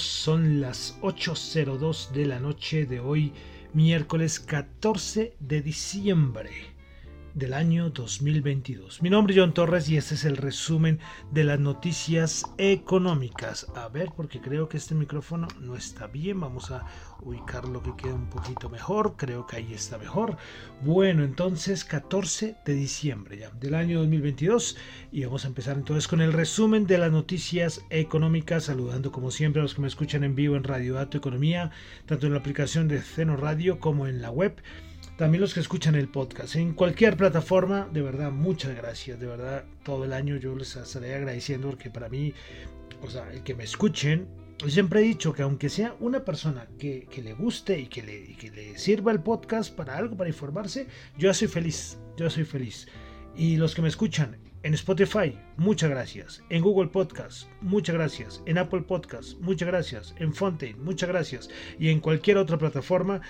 Son las 8.02 de la noche de hoy, miércoles 14 de diciembre del año 2022. Mi nombre es John Torres y este es el resumen de las noticias económicas. A ver, porque creo que este micrófono no está bien. Vamos a ubicarlo que quede un poquito mejor. Creo que ahí está mejor. Bueno, entonces 14 de diciembre ya del año 2022 y vamos a empezar entonces con el resumen de las noticias económicas. Saludando como siempre a los que me escuchan en vivo en Radio Dato Economía, tanto en la aplicación de Ceno Radio como en la web también los que escuchan el podcast en cualquier plataforma, de verdad, muchas gracias, de verdad, todo el año yo les estaré agradeciendo porque para mí, o sea, el que me escuchen, siempre he dicho que aunque sea una persona que, le guste y que le, que le sirva el podcast para algo, para informarse, yo soy feliz, yo soy feliz. Y los que me escuchan en Spotify, muchas gracias. En Google Podcast, muchas gracias. En Apple Podcast, muchas gracias. En Fontaine, muchas gracias. Y en cualquier otra plataforma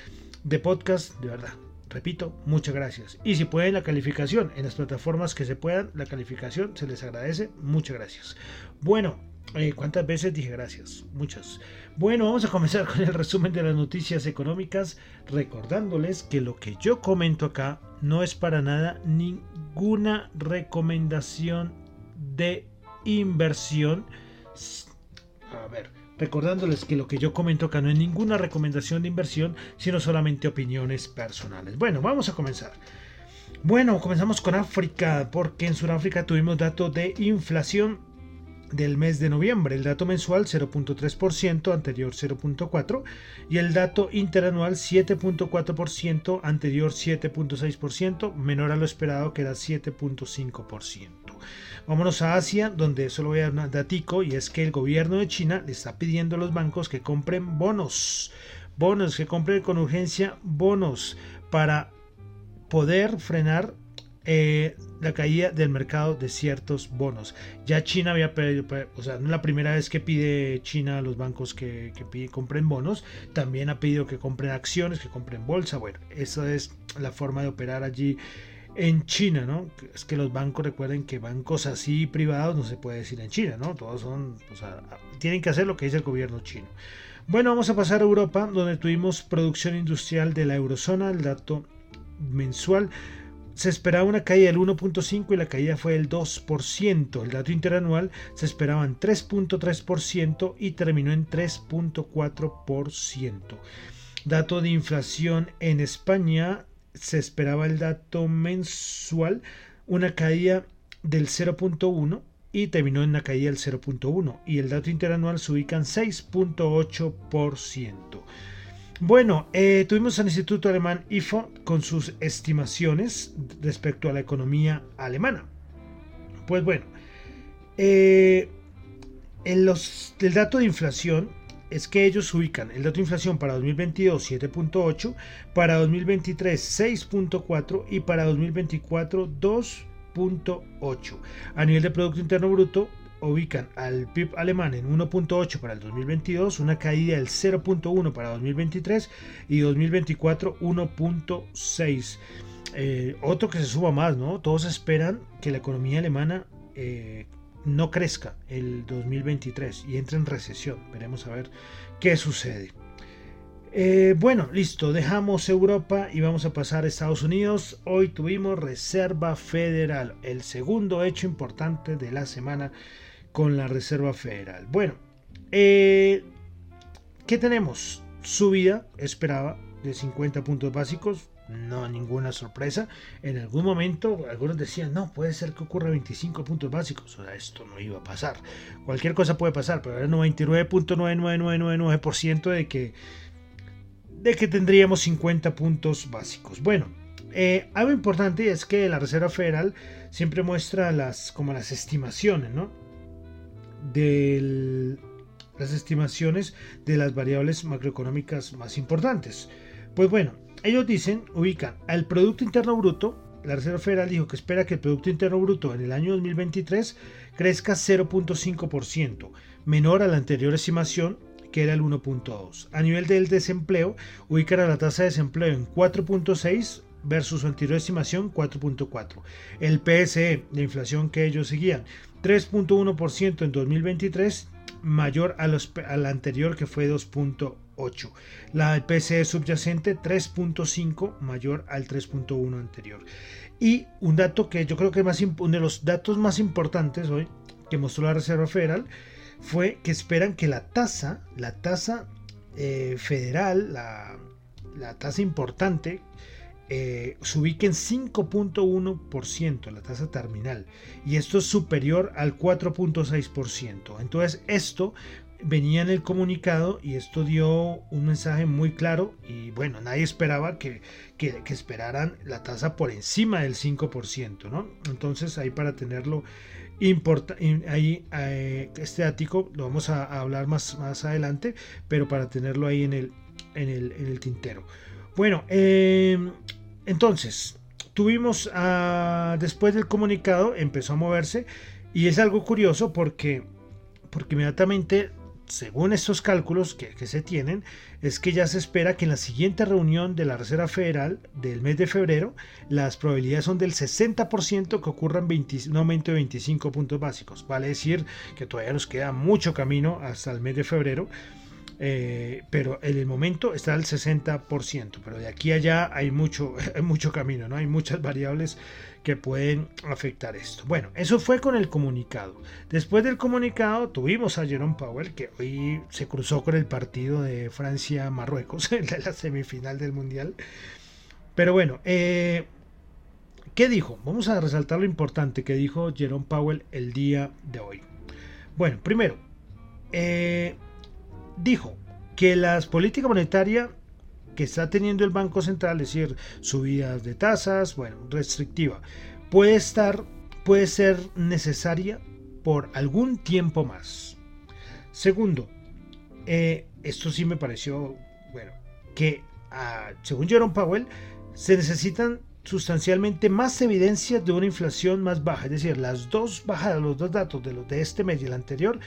de podcast, de verdad, Repito, muchas gracias. Y si pueden la calificación en las plataformas que se puedan, la calificación se les agradece. Muchas gracias. Bueno, eh, ¿cuántas veces dije gracias? Muchas. Bueno, vamos a comenzar con el resumen de las noticias económicas, recordándoles que lo que yo comento acá no es para nada ninguna recomendación de inversión. A ver, recordándoles que lo que yo comento acá no es ninguna recomendación de inversión, sino solamente opiniones personales. Bueno, vamos a comenzar. Bueno, comenzamos con África, porque en Sudáfrica tuvimos datos de inflación del mes de noviembre, el dato mensual 0.3%, anterior 0.4%, y el dato interanual 7.4%, anterior 7.6%, menor a lo esperado que era 7.5%. Vámonos a Asia, donde solo voy a dar un datico, y es que el gobierno de China le está pidiendo a los bancos que compren bonos, bonos, que compren con urgencia bonos para poder frenar eh, la caída del mercado de ciertos bonos. Ya China había pedido, o sea, no es la primera vez que pide China a los bancos que, que compren bonos, también ha pedido que compren acciones, que compren bolsa. Bueno, esa es la forma de operar allí en China, ¿no? Es que los bancos recuerden que bancos así privados no se puede decir en China, ¿no? Todos son, o sea, tienen que hacer lo que dice el gobierno chino. Bueno, vamos a pasar a Europa, donde tuvimos producción industrial de la eurozona, el dato mensual se esperaba una caída del 1.5 y la caída fue del 2%. El dato interanual se esperaba en 3.3% y terminó en 3.4%. Dato de inflación en España se esperaba el dato mensual, una caída del 0.1 y terminó en una caída del 0.1 y el dato interanual se ubica en 6.8%. Bueno, eh, tuvimos al Instituto Alemán IFO con sus estimaciones respecto a la economía alemana. Pues bueno, eh, en los, el dato de inflación es que ellos ubican el dato de inflación para 2022 7.8, para 2023 6.4 y para 2024 2.8. A nivel de Producto Interno Bruto, ubican al PIB alemán en 1.8 para el 2022, una caída del 0.1 para 2023 y 2024 1.6. Eh, otro que se suba más, ¿no? Todos esperan que la economía alemana eh, no crezca el 2023 y entre en recesión. Veremos a ver qué sucede. Eh, bueno, listo, dejamos Europa y vamos a pasar a Estados Unidos. Hoy tuvimos Reserva Federal, el segundo hecho importante de la semana con la Reserva Federal. Bueno, eh, ¿qué tenemos? Subida esperaba de 50 puntos básicos, no ninguna sorpresa. En algún momento algunos decían, no, puede ser que ocurra 25 puntos básicos. O sea, esto no iba a pasar. Cualquier cosa puede pasar, pero era 99.99999% de que, de que tendríamos 50 puntos básicos. Bueno, eh, algo importante es que la Reserva Federal siempre muestra las, como las estimaciones, ¿no? De las estimaciones de las variables macroeconómicas más importantes. Pues bueno, ellos dicen, ubican al Producto Interno Bruto, la Reserva Federal dijo que espera que el Producto Interno Bruto en el año 2023 crezca 0.5%, menor a la anterior estimación que era el 1.2. A nivel del desempleo, ubican a la tasa de desempleo en 4.6 versus su anterior estimación 4.4. El PSE, la inflación que ellos seguían, 3.1% en 2023, mayor a, los, a la anterior que fue 2.8. La del subyacente 3.5 mayor al 3.1 anterior. Y un dato que yo creo que más, uno de los datos más importantes hoy que mostró la Reserva Federal fue que esperan que la tasa, la tasa eh, federal, la, la tasa importante, eh, se ubique en 5.1%, la tasa terminal, y esto es superior al 4.6%. Entonces, esto venía en el comunicado y esto dio un mensaje muy claro y bueno, nadie esperaba que, que, esperaran la tasa por encima del 5%, ¿no? Entonces ahí para tenerlo ahí eh, este ático lo vamos a, hablar más, más adelante, pero para tenerlo ahí en el, en el, en el tintero. Bueno, em, entonces tuvimos a, después del comunicado empezó a moverse y es algo curioso porque porque inmediatamente según estos cálculos que, se tienen, es que ya se espera que en la siguiente reunión de la Reserva Federal del mes de febrero, las probabilidades son del 60% que ocurran un aumento de 25 puntos básicos. Vale decir que todavía nos queda mucho camino hasta el mes de febrero. Eh, pero en el momento está al 60%, pero de aquí a allá hay mucho, mucho camino, ¿no? Hay muchas variables que pueden afectar esto. Bueno, eso fue con el comunicado. Después del comunicado tuvimos a Jerome Powell, que hoy se cruzó con el partido de Francia-Marruecos en la semifinal del Mundial. Pero bueno, eh, ¿qué dijo? Vamos a resaltar lo importante que dijo Jerome Powell el día de hoy. Bueno, primero, eh, dijo que las políticas monetarias que está teniendo el Banco Central, es decir, subidas de tasas, bueno, restrictiva, puede estar, puede ser necesaria por algún tiempo más. Segundo, eh, esto sí me pareció, bueno, que ah, según Jerome Powell, se necesitan sustancialmente más evidencias de una inflación más baja, es decir, las dos bajadas, los dos datos de los de este mes y el anterior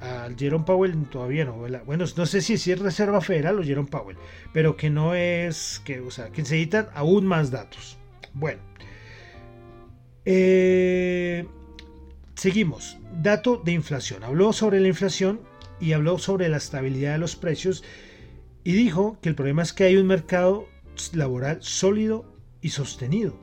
al Jerome Powell todavía no. Bueno, no sé si es Reserva Federal o Jerome Powell, pero que no es, que, o sea, que necesitan aún más datos. Bueno, eh, seguimos. Dato de inflación. Habló sobre la inflación y habló sobre la estabilidad de los precios y dijo que el problema es que hay un mercado laboral sólido y sostenido.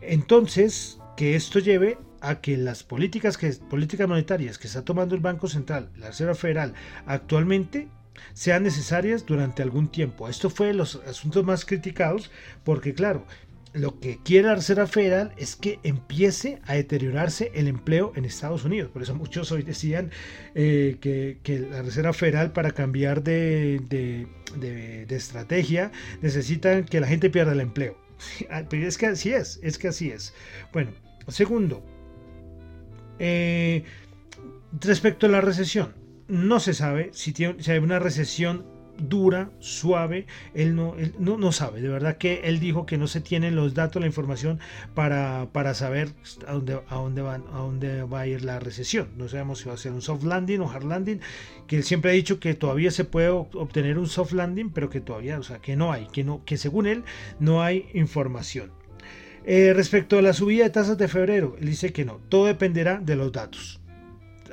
Entonces, que esto lleve a que las políticas, que, políticas monetarias que está tomando el Banco Central, la Reserva Federal, actualmente sean necesarias durante algún tiempo. Esto fue los asuntos más criticados porque, claro, lo que quiere la Reserva Federal es que empiece a deteriorarse el empleo en Estados Unidos. Por eso muchos hoy decían eh, que, la Reserva Federal para cambiar de, de, estrategia necesitan que la gente pierda el empleo. Pero es que así es, es que así es. Bueno, segundo, eh, respecto a la recesión, no se sabe si, tiene, si hay una recesión dura, suave, él no, no, no, sabe, de verdad que él dijo que no se tienen los datos, la información para, para saber a dónde, a, dónde van, a dónde va a ir la recesión. No sabemos si va a ser un soft landing o hard landing, que él siempre ha dicho que todavía se puede obtener un soft landing, pero que todavía, o sea, que no hay, que, no, que según él no hay información. Eh, respecto a la subida de tasas de febrero, él dice que no, todo dependerá de los datos.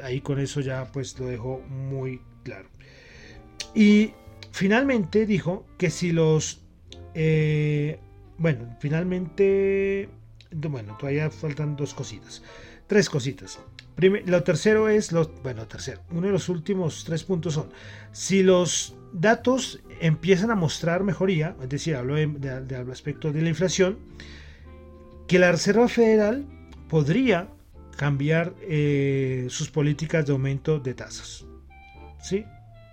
Ahí con eso ya pues lo dejó muy claro. Y finalmente dijo que si los... Eh, bueno, finalmente... Bueno, todavía faltan dos cositas. Tres cositas. lo tercero es, lo, bueno, tercero, uno de los últimos tres puntos son, si los datos empiezan a mostrar mejoría, es decir, hablo del aspecto de la inflación, que la Reserva Federal podría cambiar eh, sus políticas de aumento de tasas. ¿Sí?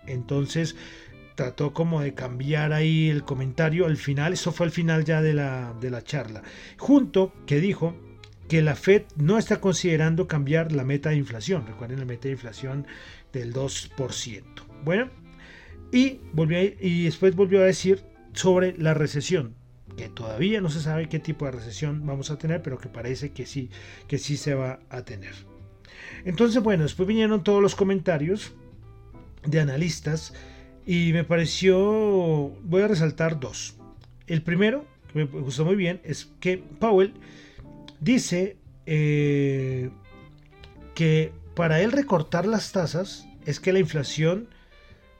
Entonces trató como de cambiar ahí el comentario al final, eso fue el final ya de la, de la charla, junto que dijo que la Fed no está considerando cambiar la meta de inflación. Recuerden la meta de inflación del 2%. Bueno, y, volvió y después volvió a decir sobre la recesión, que todavía no se sabe qué tipo de recesión vamos a tener, pero que parece que sí, que sí se va a tener. Entonces, bueno, después vinieron todos los comentarios de analistas y me pareció, voy a resaltar dos. El primero, que me gustó muy bien, es que Powell dice eh, que para él recortar las tasas es que la inflación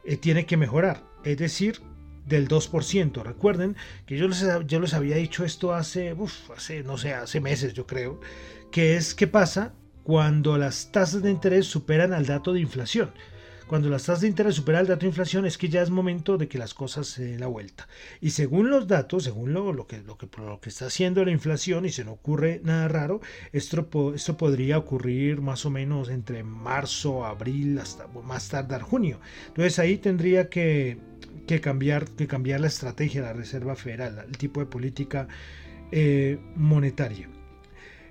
eh, tiene que mejorar, es decir, del 2%. Recuerden que yo les, yo les había dicho esto hace, hace, no sé, hace meses yo creo, que es qué pasa cuando las tasas de interés superan al dato de inflación. Cuando las tasas de interés superan el dato de inflación es que ya es momento de que las cosas se den la vuelta. Y según los datos, según lo, lo, que, lo, que, lo que está haciendo la inflación, y se no ocurre nada raro, esto, esto podría ocurrir más o menos entre marzo, abril, hasta más tardar junio. Entonces ahí tendría que, que, cambiar, que cambiar la estrategia de la Reserva Federal, el tipo de política eh, monetaria.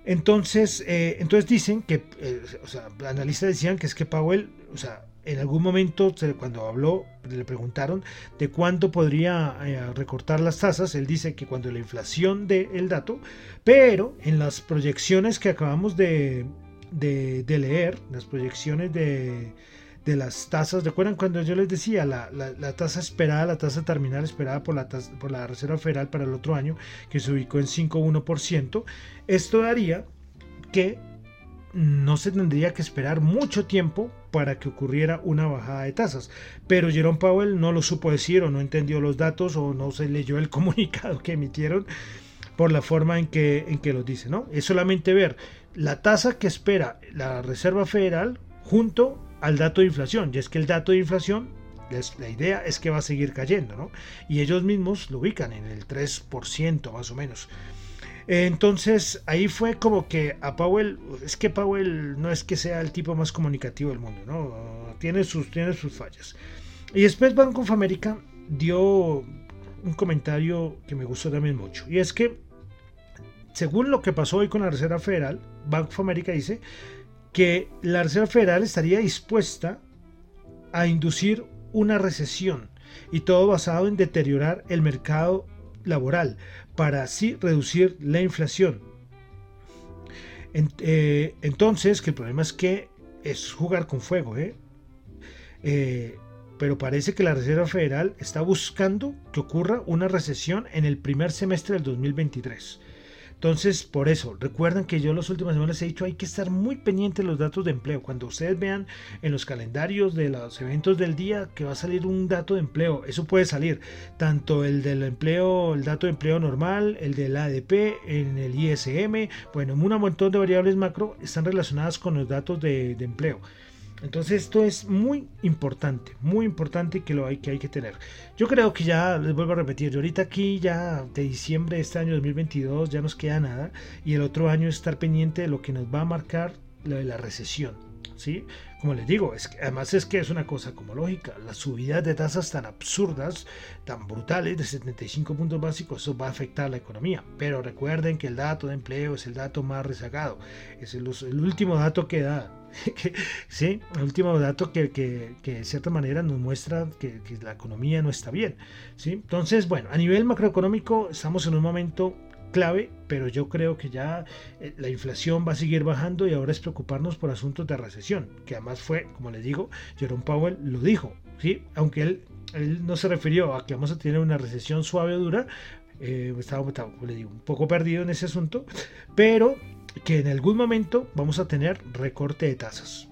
Entonces, eh, entonces dicen que, eh, o sea, analistas decían que es que Powell, o sea, en algún momento, cuando habló, le preguntaron de cuánto podría eh, recortar las tasas. Él dice que cuando la inflación dé el dato, pero en las proyecciones que acabamos de, leer, las proyecciones de, las tasas, ¿recuerdan cuando yo les decía la, tasa esperada, la tasa terminal esperada por la, por la Reserva Federal para el otro año, que se ubicó en 5,1%? Esto daría que no se tendría que esperar mucho tiempo para que ocurriera una bajada de tasas. Pero Jerome Powell no lo supo decir o no entendió los datos o no se leyó el comunicado que emitieron por la forma en que, en que lo dice. ¿no? Es solamente ver la tasa que espera la Reserva Federal junto al dato de inflación. Y es que el dato de inflación, la idea es que va a seguir cayendo. ¿no? Y ellos mismos lo ubican en el 3% más o menos. Entonces ahí fue como que a Powell, es que Powell no es que sea el tipo más comunicativo del mundo, ¿no? Tiene sus, tiene sus fallas. Y después Bank of America dio un comentario que me gustó también mucho. Y es que, según lo que pasó hoy con la Reserva Federal, Bank of America dice que la Reserva Federal estaría dispuesta a inducir una recesión y todo basado en deteriorar el mercado laboral para así reducir la inflación. Eh, entonces, que el problema es que es jugar con fuego, ¿eh? ¿eh? pero parece que la Reserva Federal está buscando que ocurra una recesión en el primer semestre del 2023. Entonces, por eso, recuerden que yo las últimas semanas he dicho hay que estar muy pendiente de los datos de empleo. Cuando ustedes vean en los calendarios de los eventos del día que va a salir un dato de empleo, eso puede salir tanto el del empleo, el dato de empleo normal, el del ADP, en el ISM, bueno, un montón de variables macro están relacionadas con los datos de, de empleo. Entonces esto es muy importante, muy importante que lo hay que, hay que tener. Yo creo que ya, les vuelvo a repetir, ahorita aquí ya de diciembre de este año 2022 ya nos queda nada y el otro año estar pendiente de lo que nos va a marcar la recesión. ¿sí? Como les digo, además es que es una cosa como lógica, las subidas de tasas tan absurdas, tan brutales de 75 puntos básicos, eso va a afectar la economía. Pero recuerden que el dato de empleo es el dato más rezagado, es el último dato que da sí, el último dato que, de cierta manera nos muestra que, la economía no está bien. ¿sí? Entonces, bueno, a nivel macroeconómico estamos en un momento clave, pero yo creo que ya eh, la inflación va a seguir bajando y ahora es preocuparnos por asuntos de recesión, que además fue, como les digo, Jerome Powell lo dijo, ¿sí? aunque él, él no se refirió a que vamos a tener una recesión suave o dura, eh, estaba, estaba digo, un poco perdido en ese asunto, pero que en algún momento vamos a tener recorte de tasas.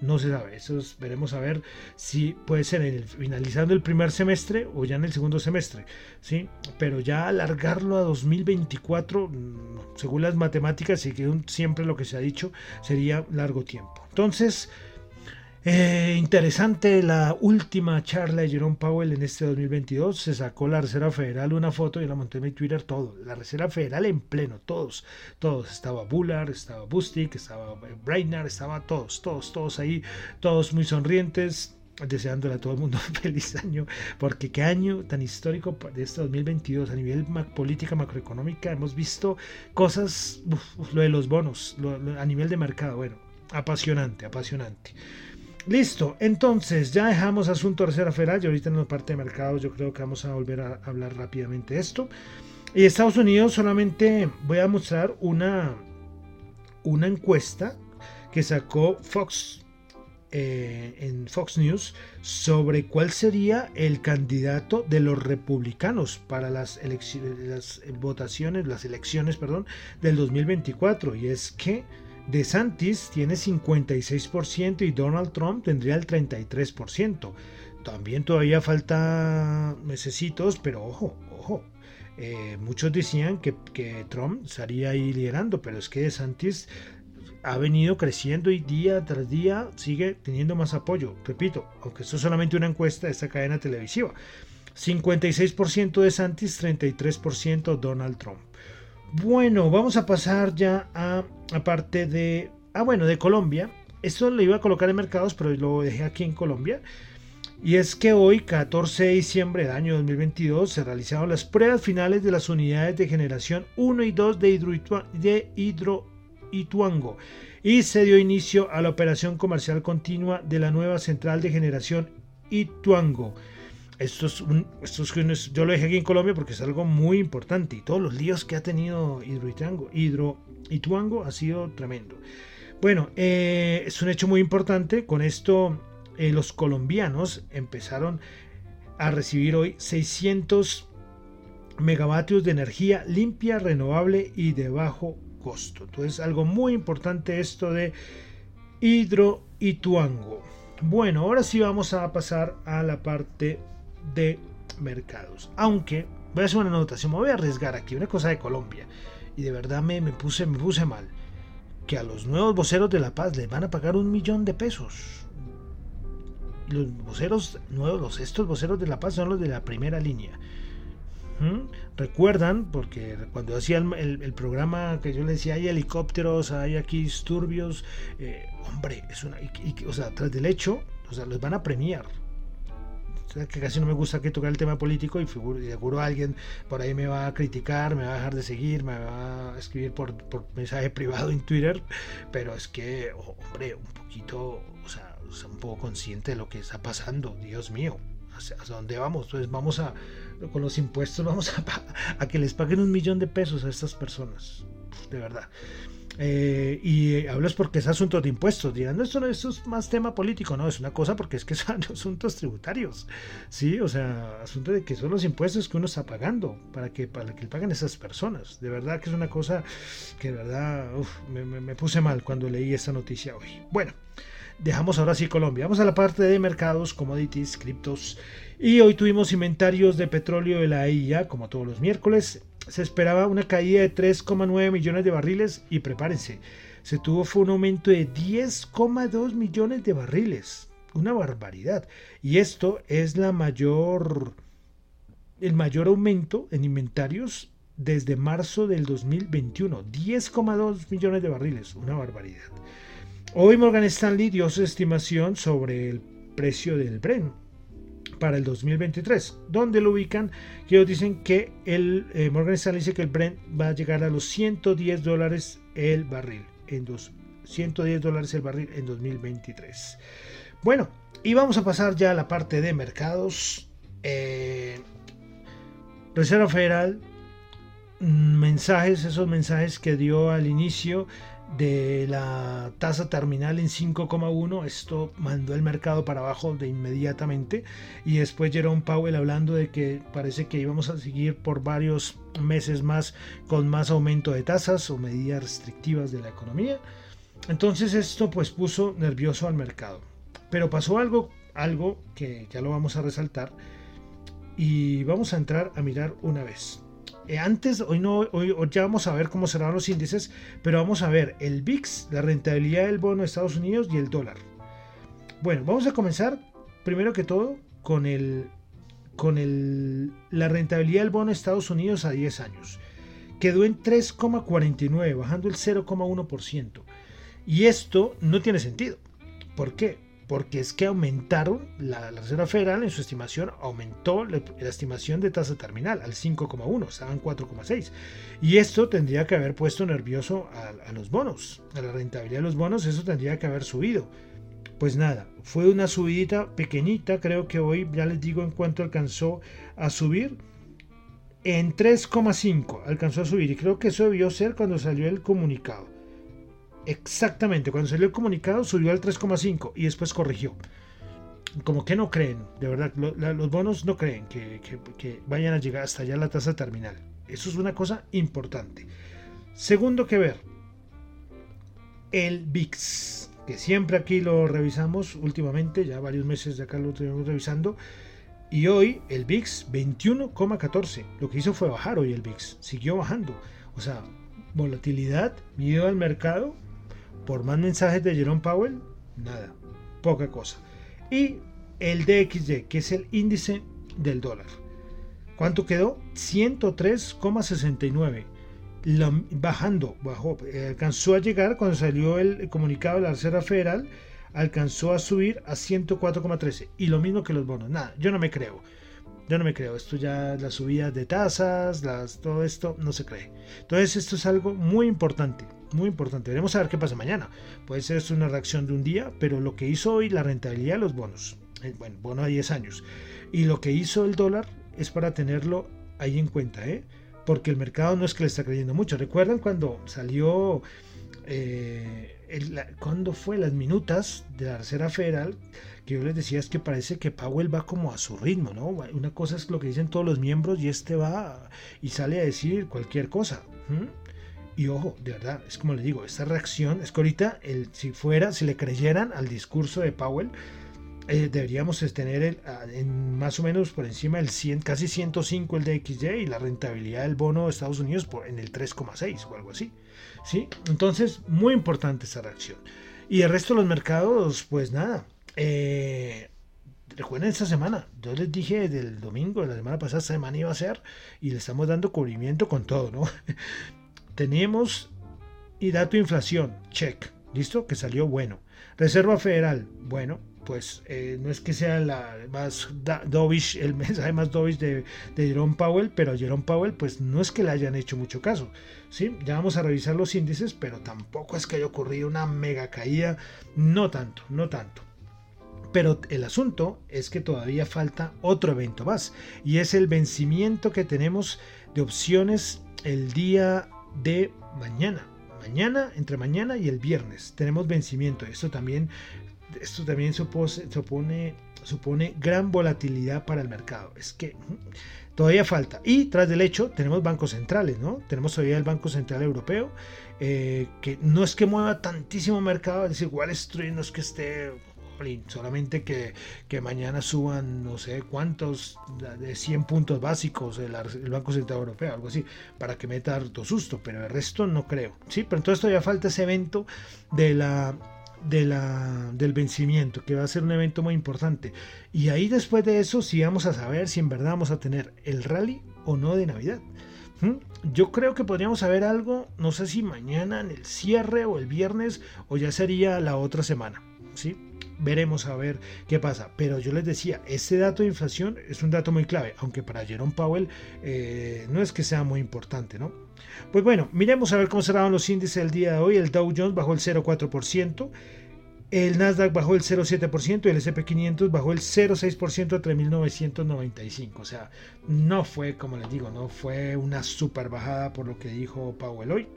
No se sabe, eso veremos a ver si puede ser en el, finalizando el primer semestre o ya en el segundo semestre, ¿sí? Pero ya alargarlo a 2024, según las matemáticas y que siempre lo que se ha dicho, sería largo tiempo. Entonces, eh, interesante la última charla de Jerome Powell en este 2022. Se sacó la Reserva Federal una foto y la monté en mi Twitter todo. La Reserva Federal en pleno, todos, todos. Estaba Bullard, estaba Bustick, estaba Brainerd, estaba todos, todos, todos ahí, todos muy sonrientes, deseándole a todo el mundo feliz año, porque qué año tan histórico de este 2022 a nivel política macroeconómica hemos visto cosas, lo de los bonos, a nivel de mercado, bueno, apasionante, apasionante. Listo, entonces ya dejamos asunto tercera federal y ahorita en la parte de mercados yo creo que vamos a volver a hablar rápidamente de esto. Y Estados Unidos solamente voy a mostrar una, una encuesta que sacó Fox eh, en Fox News sobre cuál sería el candidato de los republicanos para las, las votaciones, las elecciones, perdón, del 2024. Y es que de Santis tiene 56% y Donald Trump tendría el 33%. También todavía falta necesitos, pero ojo, ojo. Eh, muchos decían que, Trump estaría ahí liderando, pero es que De Santis ha venido creciendo y día tras día sigue teniendo más apoyo. Repito, aunque esto es solamente una encuesta de esta cadena televisiva. 56% de Santis, 33% Donald Trump. Bueno, vamos a pasar ya a, parte de, ah bueno, de Colombia. Esto lo iba a colocar en mercados, pero lo dejé aquí en Colombia. Y es que hoy, 14 de diciembre del año 2022, se realizaron las pruebas finales de las unidades de generación 1 y 2 de, hidro, Ituango y se dio inicio a la operación comercial continua de la nueva central de generación Ituango estos, estos yo lo dejé aquí en Colombia porque es algo muy importante y todos los líos que ha tenido Hidro Hidro Ituango ha sido tremendo. Bueno, eh, es un hecho muy importante. Con esto eh, los colombianos empezaron a recibir hoy 600 megavatios de energía limpia, renovable y de bajo costo. Entonces, algo muy importante esto de Hidro Ituango. Bueno, ahora sí vamos a pasar a la parte de mercados. Aunque voy a hacer una anotación, me voy a arriesgar aquí, una cosa de Colombia. Y de verdad me, me, puse, me puse mal. Que a los nuevos voceros de La Paz les van a pagar un millón de pesos. Los voceros nuevos, estos voceros de La Paz son los de la primera línea. ¿Mm? Recuerdan, porque cuando hacía el, programa que yo le decía, hay helicópteros, hay aquí disturbios, eh, hombre, es una, o sea, tras del hecho, o sea, los van a premiar que casi no me gusta que tocar el tema político y seguro alguien por ahí me va a criticar, me va a dejar de seguir, me va a escribir por, mensaje privado en Twitter, pero es que, hombre, un poquito, o sea, un poco consciente de lo que está pasando, Dios mío. ¿Hacia dónde vamos? Entonces vamos a, con los impuestos, vamos a, a que les paguen un millón de pesos a estas personas. De verdad. Eh, y hablas porque es asunto de impuestos. Dirán, no, esto, no, es más tema político. No, es una cosa porque es que son asuntos tributarios. Sí, o sea, asunto de que son los impuestos que uno está pagando para que, para que paguen esas personas. De verdad que es una cosa que de verdad me, puse mal cuando leí esta noticia hoy. Bueno, dejamos ahora sí Colombia. Vamos a la parte de mercados, commodities, criptos. Y hoy tuvimos inventarios de petróleo de la IA, como todos los miércoles se esperaba una caída de 3,9 millones de barriles y prepárense, se tuvo fue un aumento de 10,2 millones de barriles. Una barbaridad. Y esto es la mayor el mayor aumento en inventarios desde marzo del 2021. 10,2 millones de barriles. Una barbaridad. Hoy Morgan Stanley dio su estimación sobre el precio del Brent para el 2023, donde lo ubican, que ellos dicen que el eh, Morgan Stanley dice que el Brent va a llegar a los 110 dólares el barril en dos, 110 dólares el barril en 2023. Bueno, y vamos a pasar ya a la parte de mercados. Eh, Reserva Federal, mm, mensajes, esos mensajes que dio al inicio de la tasa terminal en 5,1. Esto mandó el mercado para abajo de inmediatamente. Y después Jerome Powell hablando de que parece que íbamos a seguir por varios meses más con más aumento de tasas o medidas restrictivas de la economía. Entonces esto pues puso nervioso al mercado. Pero pasó algo, algo que ya lo vamos a resaltar y vamos a entrar a mirar una vez. Eh, antes, hoy no, hoy, ya vamos a ver cómo serán los índices, pero vamos a ver el VIX, la rentabilidad del bono de Estados Unidos y el dólar. Bueno, vamos a comenzar primero que todo con el con el, la rentabilidad del bono de Estados Unidos a 10 años. Quedó en 3,49, bajando el 0,1%. Y esto no tiene sentido. ¿Por qué? Porque es que aumentaron, la, Reserva Federal en su estimación aumentó la, estimación de tasa terminal al 5,1, estaban 4,6. Y esto tendría que haber puesto nervioso a, los bonos, a la rentabilidad de los bonos, eso tendría que haber subido. Pues nada, fue una subidita pequeñita, creo que hoy ya les digo en cuánto alcanzó a subir. En 3,5 alcanzó a subir y creo que eso debió ser cuando salió el comunicado. Exactamente, cuando salió el comunicado subió al 3,5 y después corrigió. Como que no creen, de verdad, los bonos no creen que, vayan a llegar hasta allá la tasa terminal. Eso es una cosa importante. Segundo que ver, el VIX, que siempre aquí lo revisamos últimamente, ya varios meses de acá lo estuvimos revisando. Y hoy el VIX 21,14. Lo que hizo fue bajar hoy el VIX. Siguió bajando. O sea, volatilidad, miedo al mercado por más mensajes de Jerome Powell, nada, poca cosa. Y el DXY, que es el índice del dólar. ¿Cuánto quedó? 103,69. Bajando, bajó, eh, alcanzó a llegar cuando salió el comunicado de la Reserva Federal, alcanzó a subir a 104,13. Y lo mismo que los bonos. Nada, yo no me creo. Yo no me creo. Esto ya, las subidas de tasas, las, todo esto, no se cree. Entonces, esto es algo muy importante muy importante. Veremos a ver qué pasa mañana. Puede ser una reacción de un día, pero lo que hizo hoy la rentabilidad de los bonos, eh, bueno, bono a 10 años, y lo que hizo el dólar es para tenerlo ahí en cuenta, ¿eh? porque el mercado no es que le está creyendo mucho. ¿Recuerdan cuando salió, eh, cuando fue las minutas de la Reserva Federal? Que yo les decía es que parece que Powell va como a su ritmo, ¿no? Una cosa es lo que dicen todos los miembros y este va y sale a decir cualquier cosa. Y ojo, de verdad, es como le digo, esta reacción es que ahorita, el, si fuera, si le creyeran al discurso de Powell, eh, deberíamos tener el, en más o menos por encima del 100, casi 105 el de XY y la rentabilidad del bono de Estados Unidos por, en el 3,6 o algo así. ¿sí? Entonces, muy importante esta reacción. Y el resto de los mercados, pues nada. Eh, recuerden esta semana, yo les dije del domingo, de la semana pasada, esta semana iba a ser, y le estamos dando cubrimiento con todo, ¿no? Tenemos y dato inflación, check, listo, que salió bueno. Reserva Federal, bueno, pues eh, no es que sea la más dovish, el mensaje más dovish de, Jerome Powell, pero Jerome Powell, pues no es que le hayan hecho mucho caso. ¿sí? Ya vamos a revisar los índices, pero tampoco es que haya ocurrido una mega caída, no tanto, no tanto. Pero el asunto es que todavía falta otro evento más, y es el vencimiento que tenemos de opciones el día de mañana. Mañana, entre mañana y el viernes, tenemos vencimiento. Esto también, esto también supone, supone gran volatilidad para el mercado. Es que todavía falta. Y tras del hecho, tenemos bancos centrales, ¿no? Tenemos todavía el Banco Central Europeo, eh, que no es que mueva tantísimo mercado, es decir, Wall Street no es que esté solamente que, mañana suban no sé cuántos de 100 puntos básicos el, Banco Central Europeo, algo así, para que meta harto susto, pero el resto no creo. Sí, pero entonces todavía falta ese evento de la, de la, del vencimiento, que va a ser un evento muy importante. Y ahí después de eso, sí vamos a saber si en verdad vamos a tener el rally o no de Navidad. ¿Mm? Yo creo que podríamos saber algo, no sé si mañana en el cierre o el viernes o ya sería la otra semana. ¿sí? Veremos a ver qué pasa. Pero yo les decía, este dato de inflación es un dato muy clave, aunque para Jerome Powell eh, no es que sea muy importante, ¿no? Pues bueno, miremos a ver cómo cerraron los índices el día de hoy. El Dow Jones bajó el 0,4%. El Nasdaq bajó el 0,7% y el SP500 bajó el 0,6% a 3.995. O sea, no fue, como les digo, no fue una super bajada por lo que dijo Powell hoy.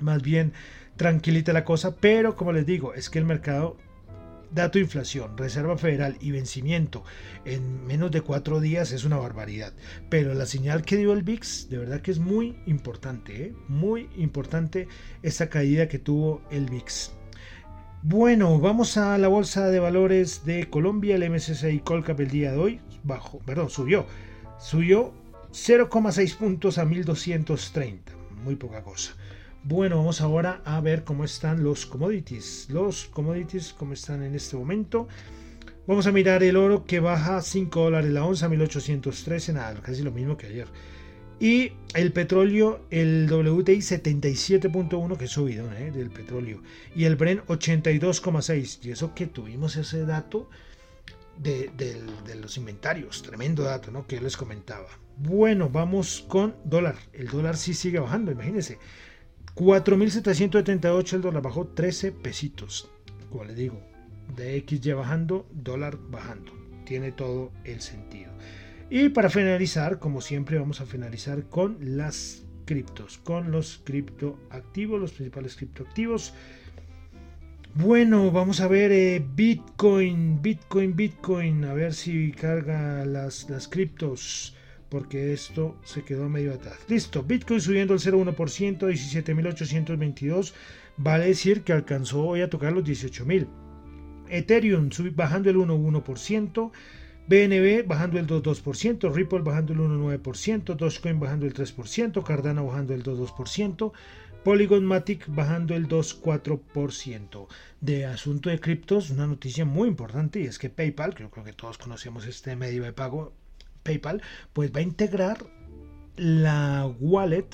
Más bien tranquilita la cosa, pero como les digo, es que el mercado dato de inflación, Reserva Federal y vencimiento en menos de cuatro días es una barbaridad. Pero la señal que dio el VIX, de verdad que es muy importante, ¿eh? muy importante esa caída que tuvo el VIX. Bueno, vamos a la bolsa de valores de Colombia, el MSCI Colcap el día de hoy, bajo, perdón, subió, subió 0,6 puntos a 1230, muy poca cosa. Bueno, vamos ahora a ver cómo están los commodities. Los commodities, cómo están en este momento. Vamos a mirar el oro que baja 5 dólares la onza, 1813, nada, casi lo mismo que ayer. Y el petróleo, el WTI 77.1, que es subido ¿eh? del petróleo. Y el Bren 82.6. Y eso que tuvimos ese dato de, los inventarios, tremendo dato, ¿no? Que les comentaba. Bueno, vamos con dólar. El dólar sí sigue bajando, imagínense. 4.778 el dólar bajó 13 pesitos. Como les digo, de XY bajando, dólar bajando. Tiene todo el sentido. Y para finalizar, como siempre, vamos a finalizar con las criptos, con los criptoactivos, los principales criptoactivos. Bueno, vamos a ver eh, Bitcoin, Bitcoin, Bitcoin, a ver si carga las, las criptos porque esto se quedó medio atrás. Listo, Bitcoin subiendo el 0,1%, 17.822, vale decir que alcanzó hoy a tocar los 18.000. Ethereum bajando el 1,1%, BNB bajando el 2,2%, Ripple bajando el 1,9%, Dogecoin bajando el 3%, Cardano bajando el 2,2%, Polygon Matic bajando el 2,4%. De asunto de criptos, una noticia muy importante y es que PayPal, creo que todos conocemos este medio de pago, PayPal, pues va a integrar la wallet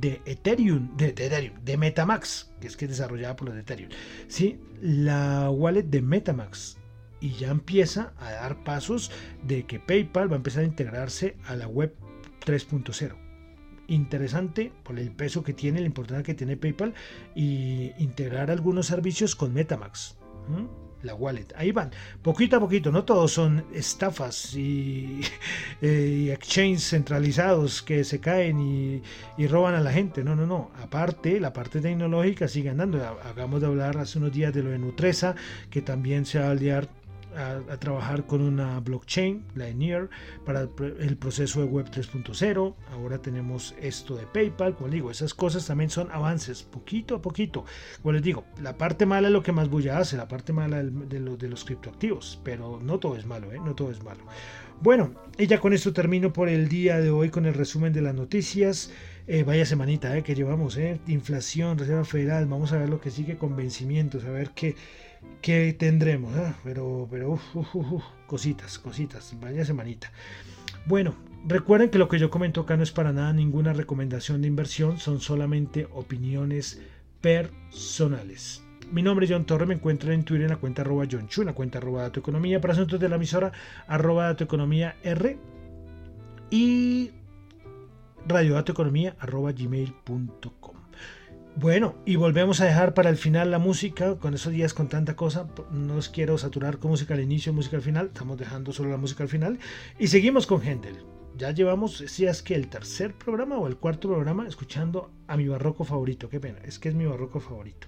de Ethereum, de, Ethereum, de Metamax, que es que es desarrollada por los de Ethereum. Sí, la wallet de Metamax. Y ya empieza a dar pasos de que PayPal va a empezar a integrarse a la web 3.0. Interesante por el peso que tiene, la importancia que tiene PayPal y integrar algunos servicios con Metamax la wallet. Ahí van, poquito a poquito, no todos son estafas y, eh, exchanges centralizados que se caen y, roban a la gente. No, no, no. Aparte, la parte tecnológica sigue andando. Hagamos de hablar hace unos días de lo de Nutresa, que también se va a aliar a, trabajar con una blockchain, la ENIR, para el proceso de Web 3.0. Ahora tenemos esto de PayPal. Como digo, esas cosas también son avances, poquito a poquito. Como les digo, la parte mala es lo que más bulla hace, la parte mala de, de los criptoactivos, pero no todo es malo, ¿eh? no todo es malo. Bueno, y ya con esto termino por el día de hoy con el resumen de las noticias. Eh, vaya semanita eh, que llevamos, eh, inflación, Reserva Federal, vamos a ver lo que sigue con vencimientos, a ver qué, que tendremos. ¿ah? Pero, pero, cositas, cositas. Vaya semanita. Bueno, recuerden que lo que yo comento acá no es para nada ninguna recomendación de inversión, son solamente opiniones personales. Mi nombre es John Torre, me encuentro en Twitter en la cuenta arroba John Chu, en la cuenta arroba Dato Economía, para asuntos de la emisora arroba Dato Economía R y radiodatoeconomía arroba gmail.com. Bueno, y volvemos a dejar para el final la música, con esos días con tanta cosa, no os quiero saturar con música al inicio, música al final, estamos dejando solo la música al final, y seguimos con Händel. Ya llevamos, si es que el tercer programa o el cuarto programa, escuchando a mi barroco favorito, qué pena, es que es mi barroco favorito.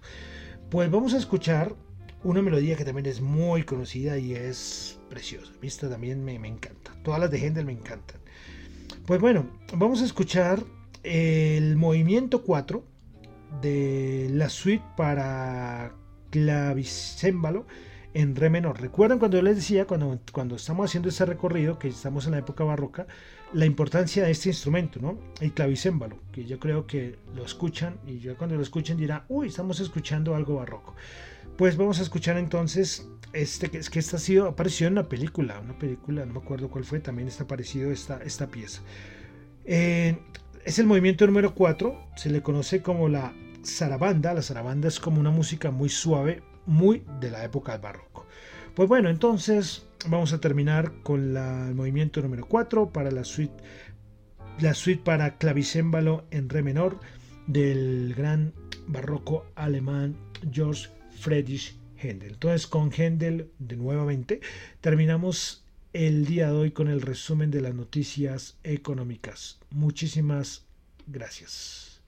Pues vamos a escuchar una melodía que también es muy conocida y es preciosa, vista también me, encanta, todas las de Händel me encantan. Pues bueno, vamos a escuchar el movimiento 4 de la suite para clavicémbalo en re menor. Recuerdan cuando yo les decía, cuando, cuando estamos haciendo ese recorrido, que estamos en la época barroca, la importancia de este instrumento, ¿no? El clavicémbalo, que yo creo que lo escuchan y ya cuando lo escuchen dirán, uy, estamos escuchando algo barroco. Pues vamos a escuchar entonces este que es que esta ha sido apareció en una película, una película, no me acuerdo cuál fue, también está aparecido esta, esta pieza. Es el movimiento número 4, se le conoce como la zarabanda. La zarabanda es como una música muy suave, muy de la época del barroco. Pues bueno, entonces vamos a terminar con el movimiento número 4 para la suite, la suite para clavicémbalo en re menor del gran barroco alemán George Friedrich Händel. Entonces con Händel de nuevamente terminamos el día de hoy con el resumen de las noticias económicas. Muchísimas gracias.